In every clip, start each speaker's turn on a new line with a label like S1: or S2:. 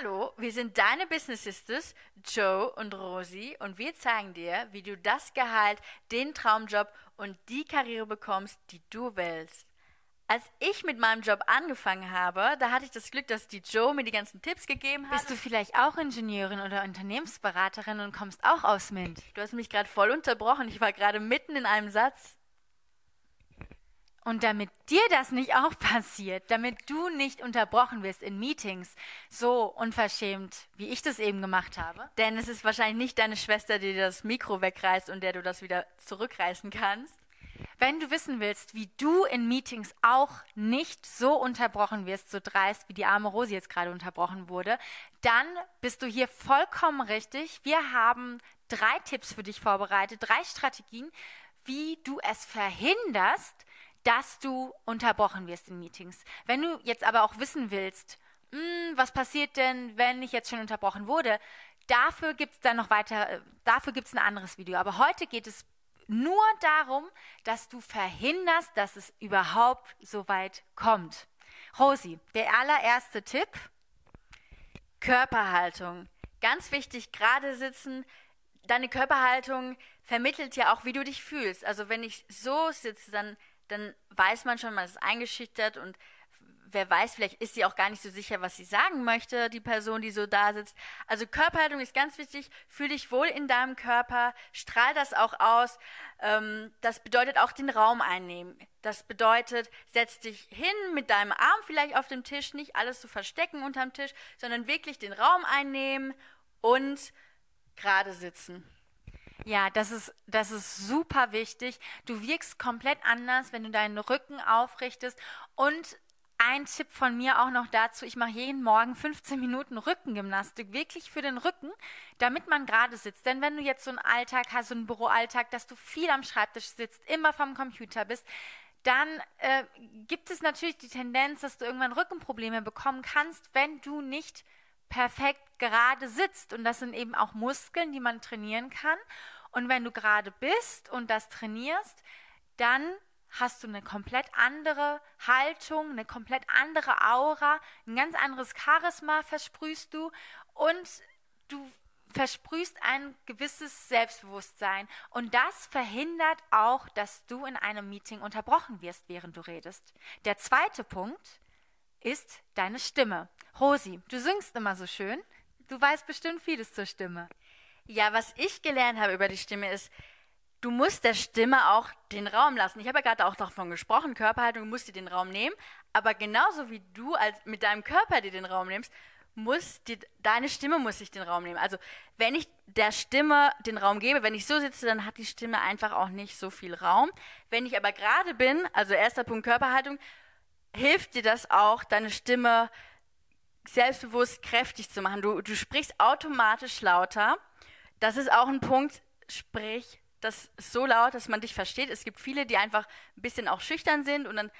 S1: Hallo, wir sind deine Business Sisters, Joe und Rosie, und wir zeigen dir, wie du das Gehalt, den Traumjob und die Karriere bekommst, die du willst. Als ich mit meinem Job angefangen habe, da hatte ich das Glück, dass die Joe mir die ganzen Tipps gegeben hat.
S2: Bist du vielleicht auch Ingenieurin oder Unternehmensberaterin und kommst auch aus MINT?
S1: Du hast mich gerade voll unterbrochen. Ich war gerade mitten in einem Satz.
S2: Und damit dir das nicht auch passiert, damit du nicht unterbrochen wirst in Meetings, so unverschämt, wie ich das eben gemacht habe.
S1: Denn es ist wahrscheinlich nicht deine Schwester, die dir das Mikro wegreißt und der du das wieder zurückreißen kannst.
S2: Wenn du wissen willst, wie du in Meetings auch nicht so unterbrochen wirst, so dreist, wie die arme Rosi jetzt gerade unterbrochen wurde, dann bist du hier vollkommen richtig. Wir haben drei Tipps für dich vorbereitet, drei Strategien, wie du es verhinderst, dass du unterbrochen wirst in Meetings. Wenn du jetzt aber auch wissen willst, hm, was passiert denn, wenn ich jetzt schon unterbrochen wurde, dafür gibt es dann noch weiter, äh, dafür gibt es ein anderes Video. Aber heute geht es nur darum, dass du verhinderst, dass es überhaupt so weit kommt. Rosi, der allererste Tipp.
S1: Körperhaltung. Ganz wichtig, gerade sitzen. Deine Körperhaltung vermittelt ja auch, wie du dich fühlst. Also wenn ich so sitze, dann, dann weiß man schon, man ist eingeschüchtert und wer weiß, vielleicht ist sie auch gar nicht so sicher, was sie sagen möchte, die Person, die so da sitzt. Also Körperhaltung ist ganz wichtig. Fühl dich wohl in deinem Körper, strahl das auch aus. Ähm, das bedeutet auch den Raum einnehmen. Das bedeutet, setz dich hin mit deinem Arm vielleicht auf dem Tisch, nicht alles zu verstecken unterm Tisch, sondern wirklich den Raum einnehmen und gerade sitzen.
S2: Ja, das ist, das ist super wichtig. Du wirkst komplett anders, wenn du deinen Rücken aufrichtest und ein Tipp von mir auch noch dazu, ich mache jeden Morgen 15 Minuten Rückengymnastik, wirklich für den Rücken, damit man gerade sitzt. Denn wenn du jetzt so einen Alltag hast, so einen Büroalltag, dass du viel am Schreibtisch sitzt, immer vom Computer bist, dann äh, gibt es natürlich die Tendenz, dass du irgendwann Rückenprobleme bekommen kannst, wenn du nicht perfekt gerade sitzt. Und das sind eben auch Muskeln, die man trainieren kann. Und wenn du gerade bist und das trainierst, dann hast du eine komplett andere Haltung, eine komplett andere Aura, ein ganz anderes Charisma versprühst du und du versprühst ein gewisses Selbstbewusstsein. Und das verhindert auch, dass du in einem Meeting unterbrochen wirst, während du redest. Der zweite Punkt ist deine Stimme. Rosi, du singst immer so schön. Du weißt bestimmt vieles zur Stimme.
S1: Ja, was ich gelernt habe über die Stimme ist, du musst der Stimme auch den Raum lassen. Ich habe ja gerade auch davon gesprochen, Körperhaltung, du musst dir den Raum nehmen, aber genauso wie du als mit deinem Körper dir den Raum nimmst, muss die, deine Stimme muss sich den Raum nehmen. Also wenn ich der Stimme den Raum gebe, wenn ich so sitze, dann hat die Stimme einfach auch nicht so viel Raum. Wenn ich aber gerade bin, also erster Punkt Körperhaltung, hilft dir das auch, deine Stimme selbstbewusst kräftig zu machen. Du, du sprichst automatisch lauter. Das ist auch ein Punkt, sprich das so laut, dass man dich versteht. Es gibt viele, die einfach ein bisschen auch schüchtern sind und dann,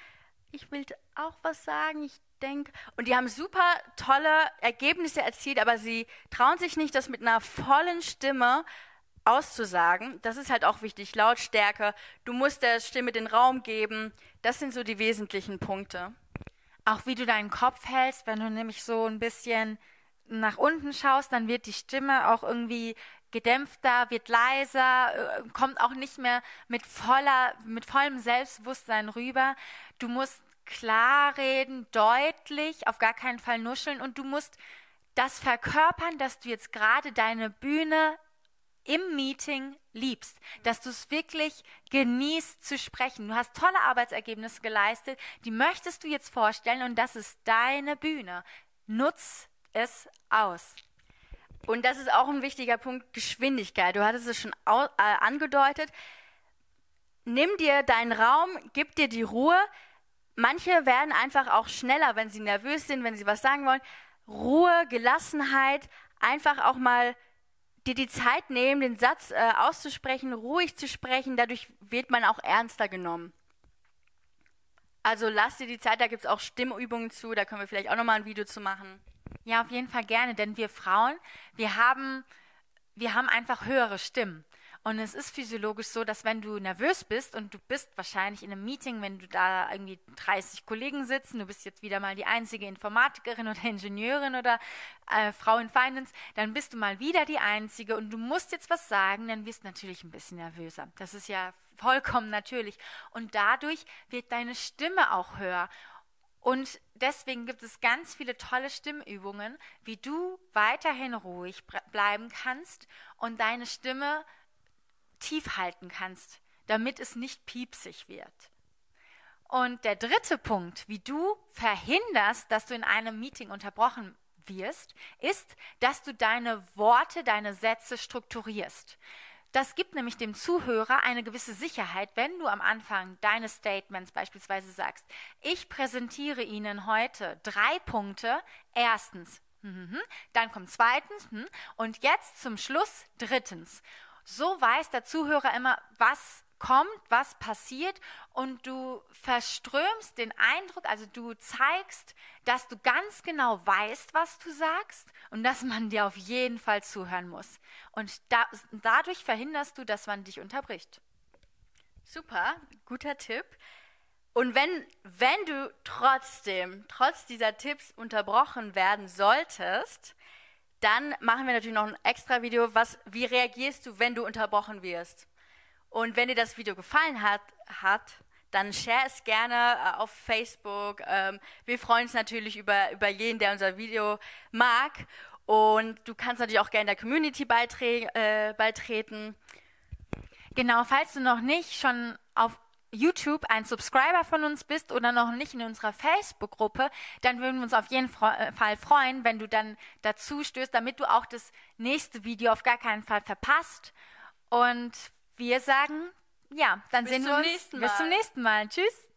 S1: ich will auch was sagen, ich denke. Und die haben super tolle Ergebnisse erzielt, aber sie trauen sich nicht, das mit einer vollen Stimme auszusagen. Das ist halt auch wichtig. Lautstärke. Du musst der Stimme den Raum geben. Das sind so die wesentlichen Punkte.
S2: Auch wie du deinen Kopf hältst, wenn du nämlich so ein bisschen nach unten schaust, dann wird die Stimme auch irgendwie gedämpfter, wird leiser, äh, kommt auch nicht mehr mit voller, mit vollem Selbstbewusstsein rüber. Du musst klar reden, deutlich, auf gar keinen Fall nuscheln und du musst das verkörpern, dass du jetzt gerade deine Bühne im Meeting liebst, dass du es wirklich genießt zu sprechen. Du hast tolle Arbeitsergebnisse geleistet, die möchtest du jetzt vorstellen und das ist deine Bühne. Nutz es aus.
S1: Und das ist auch ein wichtiger Punkt, Geschwindigkeit. Du hattest es schon äh, angedeutet. Nimm dir deinen Raum, gib dir die Ruhe. Manche werden einfach auch schneller, wenn sie nervös sind, wenn sie was sagen wollen. Ruhe, Gelassenheit, einfach auch mal dir die Zeit nehmen, den Satz äh, auszusprechen, ruhig zu sprechen. Dadurch wird man auch ernster genommen. Also lass dir die Zeit, da gibt es auch Stimmübungen zu, da können wir vielleicht auch nochmal ein Video zu machen.
S2: Ja, auf jeden Fall gerne, denn wir Frauen, wir haben, wir haben einfach höhere Stimmen. Und es ist physiologisch so, dass wenn du nervös bist und du bist wahrscheinlich in einem Meeting, wenn du da irgendwie 30 Kollegen sitzen, du bist jetzt wieder mal die einzige Informatikerin oder Ingenieurin oder äh, Frau in Finance, dann bist du mal wieder die einzige und du musst jetzt was sagen, dann wirst du natürlich ein bisschen nervöser. Das ist ja vollkommen natürlich. Und dadurch wird deine Stimme auch höher. Und deswegen gibt es ganz viele tolle Stimmübungen, wie du weiterhin ruhig bleiben kannst und deine Stimme tief halten kannst, damit es nicht piepsig wird. Und der dritte Punkt, wie du verhinderst, dass du in einem Meeting unterbrochen wirst, ist, dass du deine Worte, deine Sätze strukturierst. Das gibt nämlich dem Zuhörer eine gewisse Sicherheit, wenn du am Anfang deines Statements beispielsweise sagst, ich präsentiere Ihnen heute drei Punkte. Erstens, mhm, dann kommt zweitens und jetzt zum Schluss drittens. So weiß der Zuhörer immer, was kommt, was passiert und du verströmst den Eindruck, also du zeigst, dass du ganz genau weißt, was du sagst und dass man dir auf jeden Fall zuhören muss. Und da, dadurch verhinderst du, dass man dich unterbricht.
S1: Super, guter Tipp. Und wenn, wenn du trotzdem, trotz dieser Tipps unterbrochen werden solltest, dann machen wir natürlich noch ein extra Video, was, wie reagierst du, wenn du unterbrochen wirst? Und wenn dir das Video gefallen hat, hat dann share es gerne äh, auf Facebook. Ähm, wir freuen uns natürlich über, über jeden, der unser Video mag. Und du kannst natürlich auch gerne der Community beitre äh, beitreten.
S2: Genau, falls du noch nicht schon auf YouTube ein Subscriber von uns bist oder noch nicht in unserer Facebook-Gruppe, dann würden wir uns auf jeden äh, Fall freuen, wenn du dann dazu stößt, damit du auch das nächste Video auf gar keinen Fall verpasst. Und wir sagen, ja, dann
S1: bis
S2: sehen wir uns. Bis zum nächsten Mal. Tschüss.